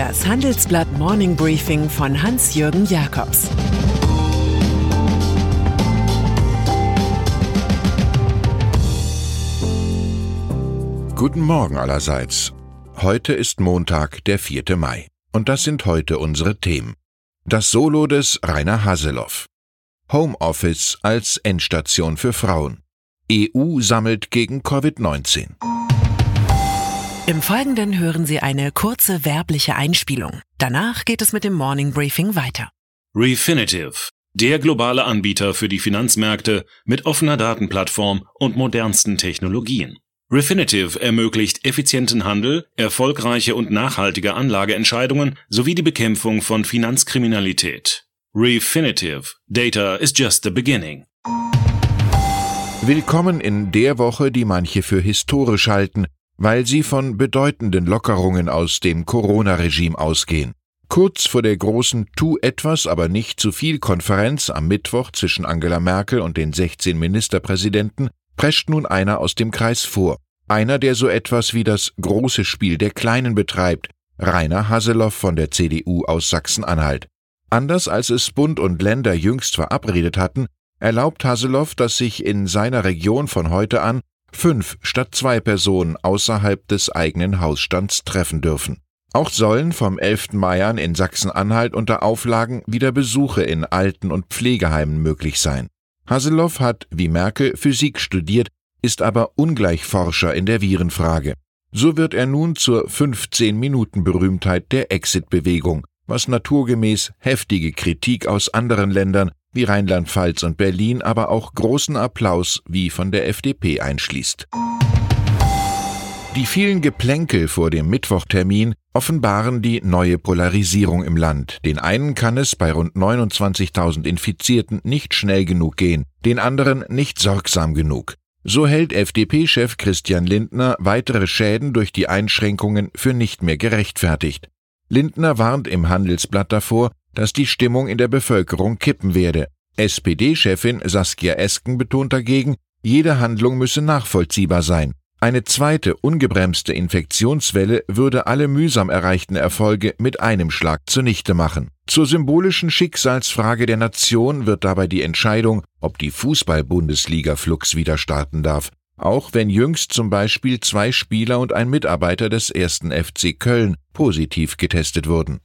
Das Handelsblatt Morning Briefing von Hans-Jürgen Jakobs Guten Morgen allerseits. Heute ist Montag, der 4. Mai. Und das sind heute unsere Themen. Das Solo des Rainer Haseloff. Homeoffice als Endstation für Frauen. EU sammelt gegen Covid-19. Im Folgenden hören Sie eine kurze werbliche Einspielung. Danach geht es mit dem Morning Briefing weiter. Refinitiv, der globale Anbieter für die Finanzmärkte mit offener Datenplattform und modernsten Technologien. Refinitiv ermöglicht effizienten Handel, erfolgreiche und nachhaltige Anlageentscheidungen sowie die Bekämpfung von Finanzkriminalität. Refinitiv, Data is just the beginning. Willkommen in der Woche, die manche für historisch halten, weil sie von bedeutenden Lockerungen aus dem Corona-Regime ausgehen. Kurz vor der großen Tu etwas, aber nicht zu viel Konferenz am Mittwoch zwischen Angela Merkel und den 16 Ministerpräsidenten prescht nun einer aus dem Kreis vor. Einer, der so etwas wie das große Spiel der Kleinen betreibt, Rainer Haseloff von der CDU aus Sachsen-Anhalt. Anders als es Bund und Länder jüngst verabredet hatten, erlaubt Haseloff, dass sich in seiner Region von heute an fünf statt zwei Personen außerhalb des eigenen Hausstands treffen dürfen. Auch sollen vom 11. Mai an in Sachsen-Anhalt unter Auflagen wieder Besuche in Alten- und Pflegeheimen möglich sein. Haseloff hat, wie Merkel, Physik studiert, ist aber Ungleichforscher in der Virenfrage. So wird er nun zur 15-Minuten-Berühmtheit der Exit-Bewegung, was naturgemäß heftige Kritik aus anderen Ländern wie Rheinland-Pfalz und Berlin, aber auch großen Applaus wie von der FDP einschließt. Die vielen Geplänkel vor dem Mittwochtermin offenbaren die neue Polarisierung im Land. Den einen kann es bei rund 29.000 Infizierten nicht schnell genug gehen, den anderen nicht sorgsam genug. So hält FDP-Chef Christian Lindner weitere Schäden durch die Einschränkungen für nicht mehr gerechtfertigt. Lindner warnt im Handelsblatt davor, dass die Stimmung in der Bevölkerung kippen werde. SPD-Chefin Saskia Esken betont dagegen, jede Handlung müsse nachvollziehbar sein. Eine zweite, ungebremste Infektionswelle würde alle mühsam erreichten Erfolge mit einem Schlag zunichte machen. Zur symbolischen Schicksalsfrage der Nation wird dabei die Entscheidung, ob die Fußball-Bundesliga Flux wieder starten darf, auch wenn jüngst zum Beispiel zwei Spieler und ein Mitarbeiter des ersten FC Köln positiv getestet wurden.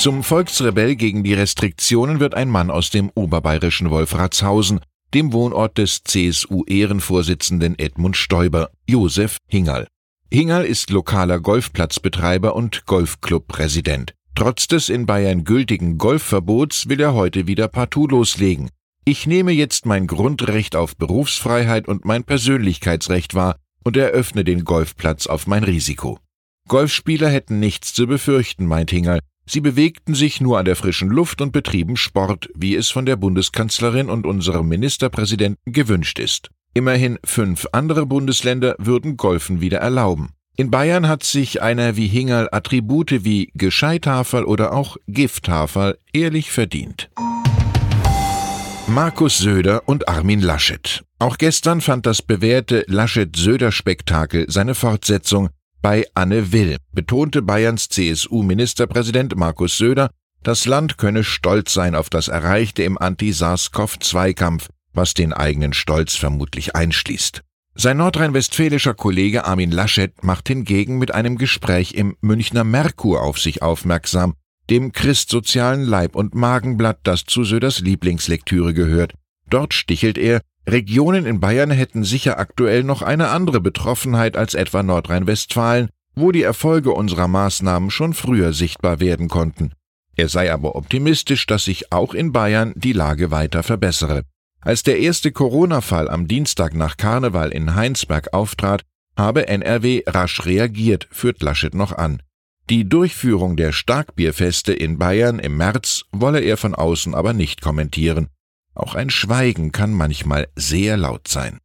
Zum Volksrebell gegen die Restriktionen wird ein Mann aus dem oberbayerischen Wolfratshausen, dem Wohnort des CSU-Ehrenvorsitzenden Edmund Stoiber, Josef Hingerl. Hingerl ist lokaler Golfplatzbetreiber und Golfclub-Präsident. Trotz des in Bayern gültigen Golfverbots will er heute wieder partout loslegen. Ich nehme jetzt mein Grundrecht auf Berufsfreiheit und mein Persönlichkeitsrecht wahr und eröffne den Golfplatz auf mein Risiko. Golfspieler hätten nichts zu befürchten, meint Hingerl, Sie bewegten sich nur an der frischen Luft und betrieben Sport, wie es von der Bundeskanzlerin und unserem Ministerpräsidenten gewünscht ist. Immerhin fünf andere Bundesländer würden Golfen wieder erlauben. In Bayern hat sich einer wie Hingerl Attribute wie Gescheithaferl oder auch Gifthaferl ehrlich verdient. Markus Söder und Armin Laschet. Auch gestern fand das bewährte Laschet-Söder-Spektakel seine Fortsetzung bei Anne Will betonte Bayerns CSU-Ministerpräsident Markus Söder, das Land könne stolz sein auf das Erreichte im Anti-SARS-CoV-2-Kampf, was den eigenen Stolz vermutlich einschließt. Sein nordrhein-westfälischer Kollege Armin Laschet macht hingegen mit einem Gespräch im Münchner Merkur auf sich aufmerksam, dem christsozialen Leib- und Magenblatt, das zu Söders Lieblingslektüre gehört. Dort stichelt er, Regionen in Bayern hätten sicher aktuell noch eine andere Betroffenheit als etwa Nordrhein-Westfalen, wo die Erfolge unserer Maßnahmen schon früher sichtbar werden konnten. Er sei aber optimistisch, dass sich auch in Bayern die Lage weiter verbessere. Als der erste Corona-Fall am Dienstag nach Karneval in Heinsberg auftrat, habe NRW rasch reagiert, führt Laschet noch an. Die Durchführung der Starkbierfeste in Bayern im März wolle er von außen aber nicht kommentieren. Auch ein Schweigen kann manchmal sehr laut sein.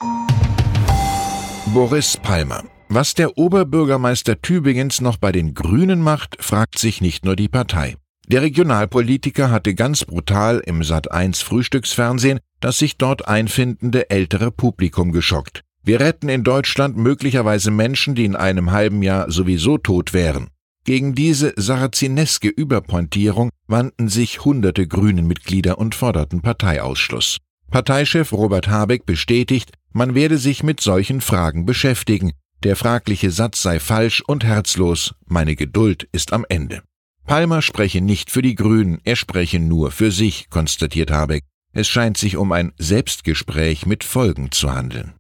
Boris Palmer. Was der Oberbürgermeister Tübingens noch bei den Grünen macht, fragt sich nicht nur die Partei. Der Regionalpolitiker hatte ganz brutal im Sat1 Frühstücksfernsehen das sich dort einfandende ältere Publikum geschockt. Wir retten in Deutschland möglicherweise Menschen, die in einem halben Jahr sowieso tot wären. Gegen diese sarazineske Überpointierung wandten sich hunderte Grünen-Mitglieder und forderten Parteiausschluss. Parteichef Robert Habeck bestätigt, man werde sich mit solchen Fragen beschäftigen. Der fragliche Satz sei falsch und herzlos. Meine Geduld ist am Ende. Palmer spreche nicht für die Grünen, er spreche nur für sich, konstatiert Habeck. Es scheint sich um ein Selbstgespräch mit Folgen zu handeln.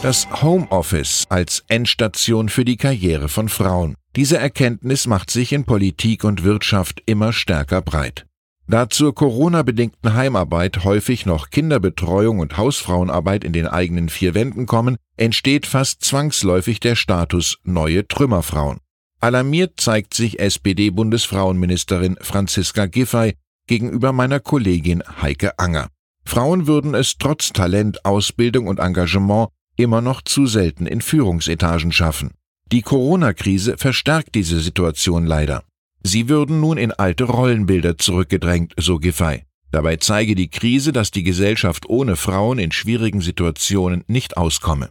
Das Homeoffice als Endstation für die Karriere von Frauen. Diese Erkenntnis macht sich in Politik und Wirtschaft immer stärker breit. Da zur Corona-bedingten Heimarbeit häufig noch Kinderbetreuung und Hausfrauenarbeit in den eigenen vier Wänden kommen, entsteht fast zwangsläufig der Status neue Trümmerfrauen. Alarmiert zeigt sich SPD-Bundesfrauenministerin Franziska Giffey gegenüber meiner Kollegin Heike Anger. Frauen würden es trotz Talent, Ausbildung und Engagement immer noch zu selten in Führungsetagen schaffen. Die Corona-Krise verstärkt diese Situation leider. Sie würden nun in alte Rollenbilder zurückgedrängt, so Giffey. Dabei zeige die Krise, dass die Gesellschaft ohne Frauen in schwierigen Situationen nicht auskomme.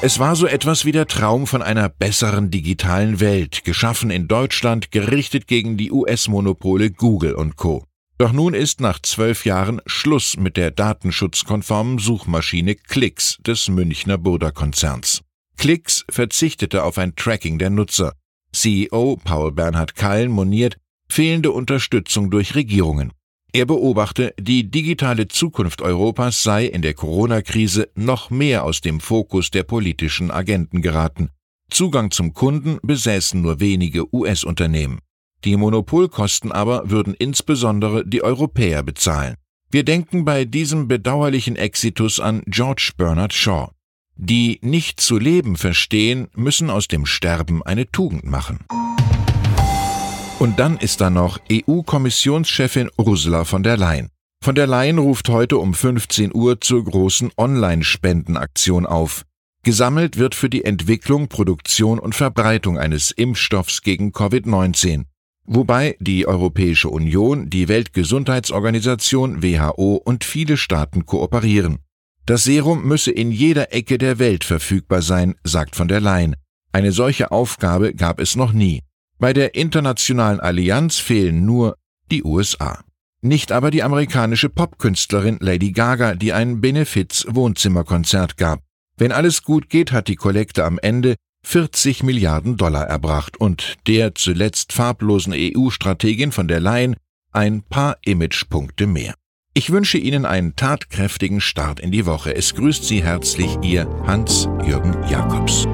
Es war so etwas wie der Traum von einer besseren digitalen Welt, geschaffen in Deutschland, gerichtet gegen die US-Monopole Google und Co. Doch nun ist nach zwölf Jahren Schluss mit der datenschutzkonformen Suchmaschine Klicks des Münchner Burda-Konzerns. Klicks verzichtete auf ein Tracking der Nutzer. CEO Paul Bernhard Keil moniert fehlende Unterstützung durch Regierungen. Er beobachte, die digitale Zukunft Europas sei in der Corona-Krise noch mehr aus dem Fokus der politischen Agenten geraten. Zugang zum Kunden besäßen nur wenige US-Unternehmen. Die Monopolkosten aber würden insbesondere die Europäer bezahlen. Wir denken bei diesem bedauerlichen Exitus an George Bernard Shaw. Die nicht zu leben verstehen, müssen aus dem Sterben eine Tugend machen. Und dann ist da noch EU-Kommissionschefin Ursula von der Leyen. Von der Leyen ruft heute um 15 Uhr zur großen Online-Spendenaktion auf. Gesammelt wird für die Entwicklung, Produktion und Verbreitung eines Impfstoffs gegen Covid-19 wobei die Europäische Union, die Weltgesundheitsorganisation WHO und viele Staaten kooperieren. Das Serum müsse in jeder Ecke der Welt verfügbar sein, sagt von der Leyen. Eine solche Aufgabe gab es noch nie. Bei der internationalen Allianz fehlen nur die USA. Nicht aber die amerikanische Popkünstlerin Lady Gaga, die ein Benefiz-Wohnzimmerkonzert gab. Wenn alles gut geht, hat die Kollekte am Ende 40 Milliarden Dollar erbracht und der zuletzt farblosen EU-Strategin von der Leyen ein paar Imagepunkte mehr. Ich wünsche Ihnen einen tatkräftigen Start in die Woche. Es grüßt Sie herzlich Ihr Hans-Jürgen Jakobs.